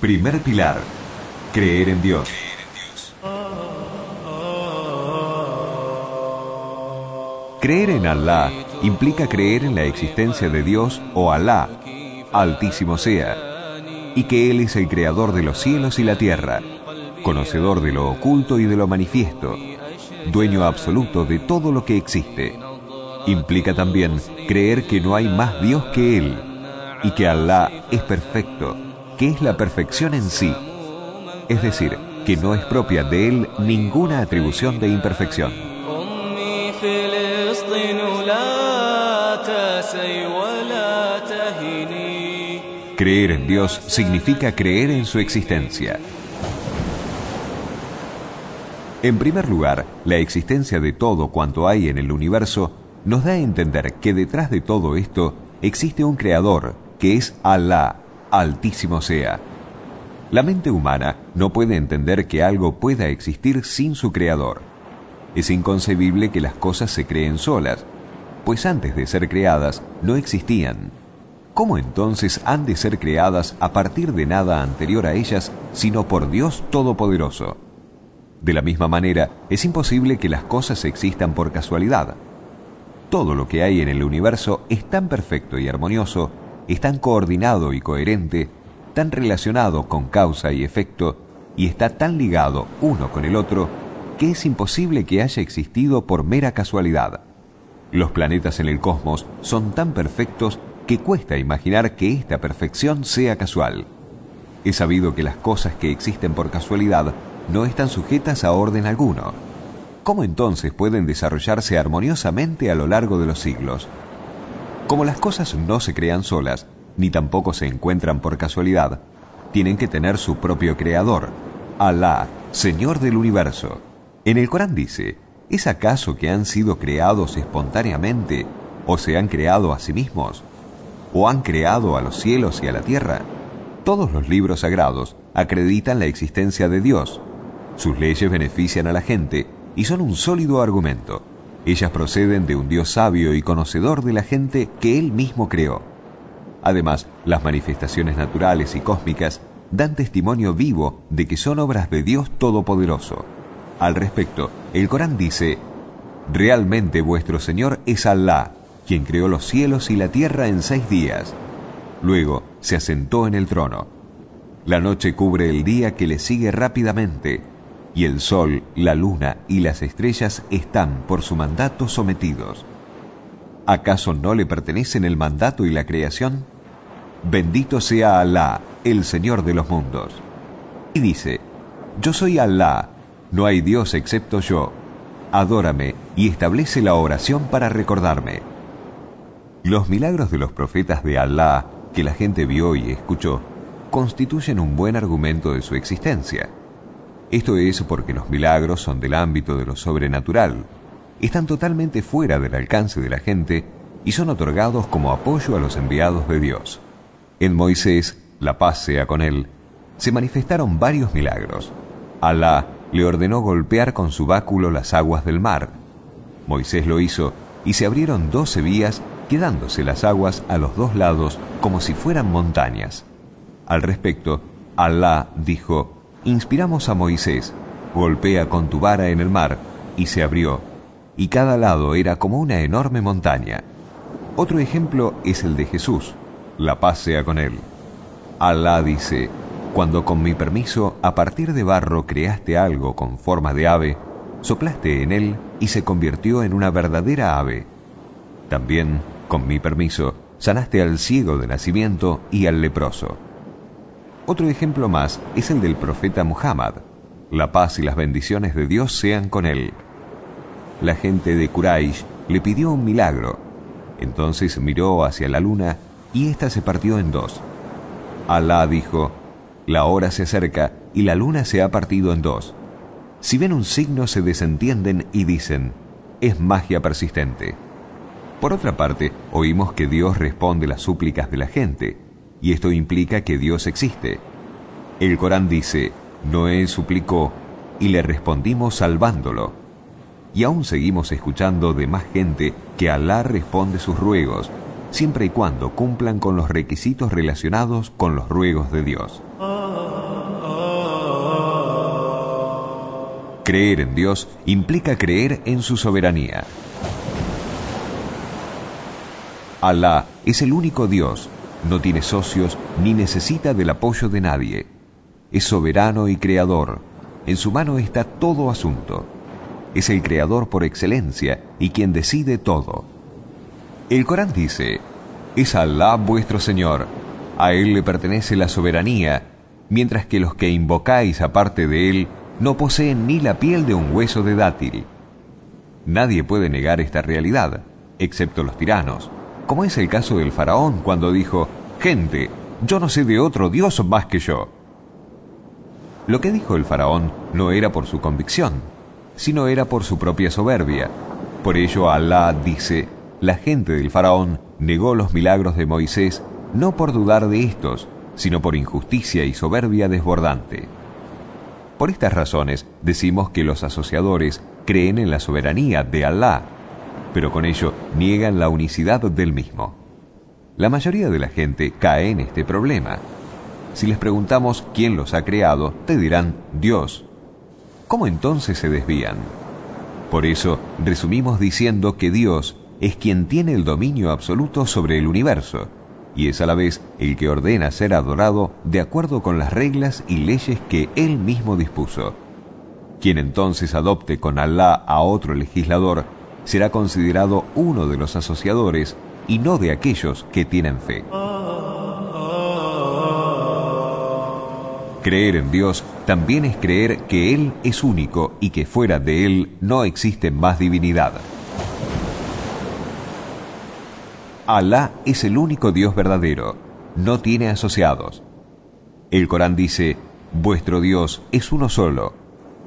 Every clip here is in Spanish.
Primer pilar. Creer en Dios. Creer en Allah implica creer en la existencia de Dios o Alá, altísimo sea, y que Él es el creador de los cielos y la tierra, conocedor de lo oculto y de lo manifiesto, dueño absoluto de todo lo que existe. Implica también creer que no hay más Dios que Él y que Allah es perfecto, que es la perfección en sí. Es decir, que no es propia de Él ninguna atribución de imperfección. Creer en Dios significa creer en su existencia. En primer lugar, la existencia de todo cuanto hay en el universo nos da a entender que detrás de todo esto existe un creador, que es Alá, altísimo sea. La mente humana no puede entender que algo pueda existir sin su creador. Es inconcebible que las cosas se creen solas, pues antes de ser creadas no existían. ¿Cómo entonces han de ser creadas a partir de nada anterior a ellas, sino por Dios Todopoderoso? De la misma manera, es imposible que las cosas existan por casualidad. Todo lo que hay en el universo es tan perfecto y armonioso, es tan coordinado y coherente, tan relacionado con causa y efecto, y está tan ligado uno con el otro, que es imposible que haya existido por mera casualidad. Los planetas en el cosmos son tan perfectos que cuesta imaginar que esta perfección sea casual. Es sabido que las cosas que existen por casualidad no están sujetas a orden alguno. ¿Cómo entonces pueden desarrollarse armoniosamente a lo largo de los siglos? Como las cosas no se crean solas, ni tampoco se encuentran por casualidad, tienen que tener su propio creador, Alá, Señor del universo. En el Corán dice, ¿es acaso que han sido creados espontáneamente o se han creado a sí mismos? ¿O han creado a los cielos y a la tierra? Todos los libros sagrados acreditan la existencia de Dios, sus leyes benefician a la gente y son un sólido argumento. Ellas proceden de un Dios sabio y conocedor de la gente que Él mismo creó. Además, las manifestaciones naturales y cósmicas dan testimonio vivo de que son obras de Dios Todopoderoso. Al respecto, el Corán dice, Realmente vuestro Señor es Alá, quien creó los cielos y la tierra en seis días. Luego se asentó en el trono. La noche cubre el día que le sigue rápidamente y el sol, la luna y las estrellas están por su mandato sometidos. ¿Acaso no le pertenecen el mandato y la creación? Bendito sea Alá, el Señor de los mundos. Y dice, Yo soy Alá, no hay Dios excepto yo. Adórame y establece la oración para recordarme. Los milagros de los profetas de Alá que la gente vio y escuchó constituyen un buen argumento de su existencia. Esto es porque los milagros son del ámbito de lo sobrenatural, están totalmente fuera del alcance de la gente y son otorgados como apoyo a los enviados de Dios. En Moisés, la paz sea con él, se manifestaron varios milagros. Alá le ordenó golpear con su báculo las aguas del mar. Moisés lo hizo y se abrieron doce vías, quedándose las aguas a los dos lados como si fueran montañas. Al respecto, Alá dijo, inspiramos a Moisés, golpea con tu vara en el mar, y se abrió, y cada lado era como una enorme montaña. Otro ejemplo es el de Jesús, la paz sea con él. Alá dice, cuando con mi permiso a partir de barro creaste algo con forma de ave, soplaste en él y se convirtió en una verdadera ave. También, con mi permiso, sanaste al ciego de nacimiento y al leproso. Otro ejemplo más es el del profeta Muhammad. La paz y las bendiciones de Dios sean con él. La gente de Quraysh le pidió un milagro. Entonces miró hacia la luna y ésta se partió en dos. Alá dijo, la hora se acerca y la luna se ha partido en dos. Si ven un signo se desentienden y dicen, es magia persistente. Por otra parte, oímos que Dios responde las súplicas de la gente y esto implica que Dios existe. El Corán dice, Noé suplicó, y le respondimos salvándolo. Y aún seguimos escuchando de más gente que Alá responde sus ruegos, siempre y cuando cumplan con los requisitos relacionados con los ruegos de Dios. Creer en Dios implica creer en su soberanía. Alá es el único Dios no tiene socios ni necesita del apoyo de nadie. Es soberano y creador. En su mano está todo asunto. Es el creador por excelencia y quien decide todo. El Corán dice, es Alá vuestro Señor, a Él le pertenece la soberanía, mientras que los que invocáis aparte de Él no poseen ni la piel de un hueso de dátil. Nadie puede negar esta realidad, excepto los tiranos como es el caso del faraón cuando dijo, gente, yo no sé de otro Dios más que yo. Lo que dijo el faraón no era por su convicción, sino era por su propia soberbia. Por ello Alá dice, la gente del faraón negó los milagros de Moisés no por dudar de estos, sino por injusticia y soberbia desbordante. Por estas razones decimos que los asociadores creen en la soberanía de Alá pero con ello niegan la unicidad del mismo. La mayoría de la gente cae en este problema. Si les preguntamos quién los ha creado, te dirán Dios. ¿Cómo entonces se desvían? Por eso resumimos diciendo que Dios es quien tiene el dominio absoluto sobre el universo y es a la vez el que ordena ser adorado de acuerdo con las reglas y leyes que Él mismo dispuso. Quien entonces adopte con Alá a otro legislador será considerado uno de los asociadores y no de aquellos que tienen fe. Creer en Dios también es creer que Él es único y que fuera de Él no existe más divinidad. Alá es el único Dios verdadero, no tiene asociados. El Corán dice, vuestro Dios es uno solo,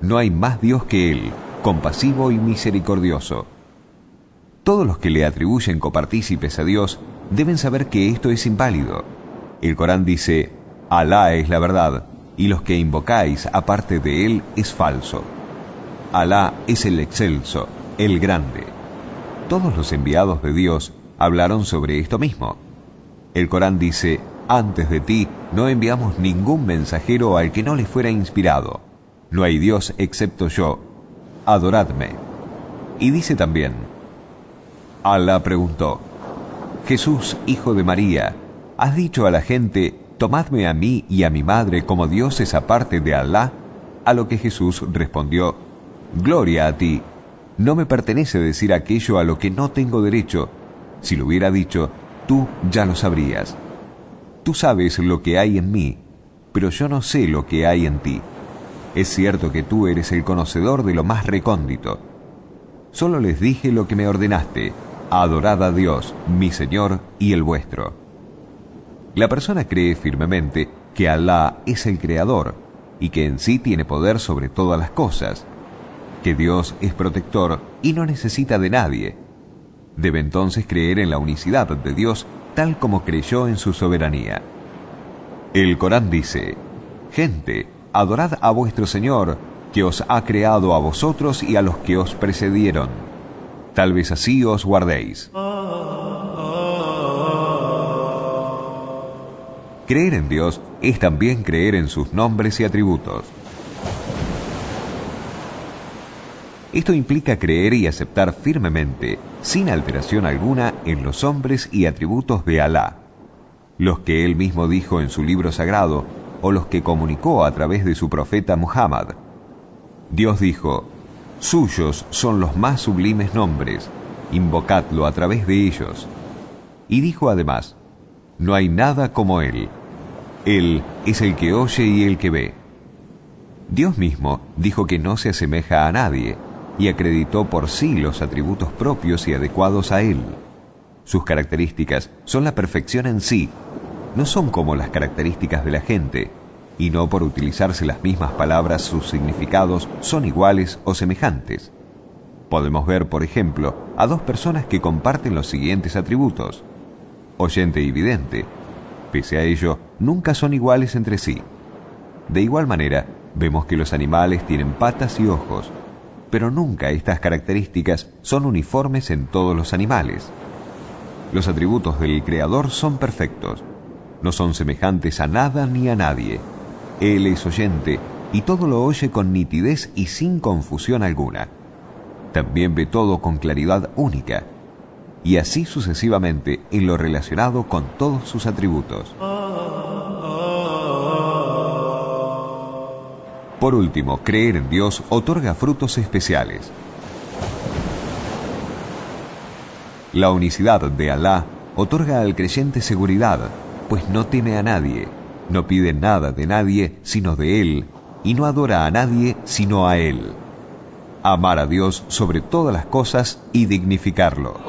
no hay más Dios que Él, compasivo y misericordioso. Todos los que le atribuyen copartícipes a Dios deben saber que esto es inválido. El Corán dice, Alá es la verdad, y los que invocáis aparte de Él es falso. Alá es el excelso, el grande. Todos los enviados de Dios hablaron sobre esto mismo. El Corán dice, antes de ti no enviamos ningún mensajero al que no le fuera inspirado. No hay Dios excepto yo. Adoradme. Y dice también, Alá preguntó, Jesús, hijo de María, ¿has dicho a la gente, tomadme a mí y a mi madre como dioses aparte de Alá? A lo que Jesús respondió, Gloria a ti, no me pertenece decir aquello a lo que no tengo derecho. Si lo hubiera dicho, tú ya lo sabrías. Tú sabes lo que hay en mí, pero yo no sé lo que hay en ti. Es cierto que tú eres el conocedor de lo más recóndito. Solo les dije lo que me ordenaste, Adorad a Dios, mi Señor y el vuestro. La persona cree firmemente que Alá es el Creador y que en sí tiene poder sobre todas las cosas, que Dios es protector y no necesita de nadie. Debe entonces creer en la unicidad de Dios tal como creyó en su soberanía. El Corán dice, Gente, adorad a vuestro Señor, que os ha creado a vosotros y a los que os precedieron Tal vez así os guardéis. Creer en Dios es también creer en sus nombres y atributos. Esto implica creer y aceptar firmemente, sin alteración alguna, en los hombres y atributos de Alá, los que él mismo dijo en su libro sagrado o los que comunicó a través de su profeta Muhammad. Dios dijo, Suyos son los más sublimes nombres, invocadlo a través de ellos. Y dijo además, no hay nada como Él. Él es el que oye y el que ve. Dios mismo dijo que no se asemeja a nadie y acreditó por sí los atributos propios y adecuados a Él. Sus características son la perfección en sí, no son como las características de la gente, y no por utilizarse las mismas palabras sus significados son iguales o semejantes. Podemos ver, por ejemplo, a dos personas que comparten los siguientes atributos. Oyente y vidente. Pese a ello, nunca son iguales entre sí. De igual manera, vemos que los animales tienen patas y ojos, pero nunca estas características son uniformes en todos los animales. Los atributos del Creador son perfectos, no son semejantes a nada ni a nadie, él es oyente y todo lo oye con nitidez y sin confusión alguna. También ve todo con claridad única, y así sucesivamente en lo relacionado con todos sus atributos. Por último, creer en Dios otorga frutos especiales. La unicidad de Alá otorga al creyente seguridad, pues no teme a nadie, no pide nada de nadie sino de Él, y no adora a nadie sino a Él. Amar a Dios sobre todas las cosas y dignificarlo.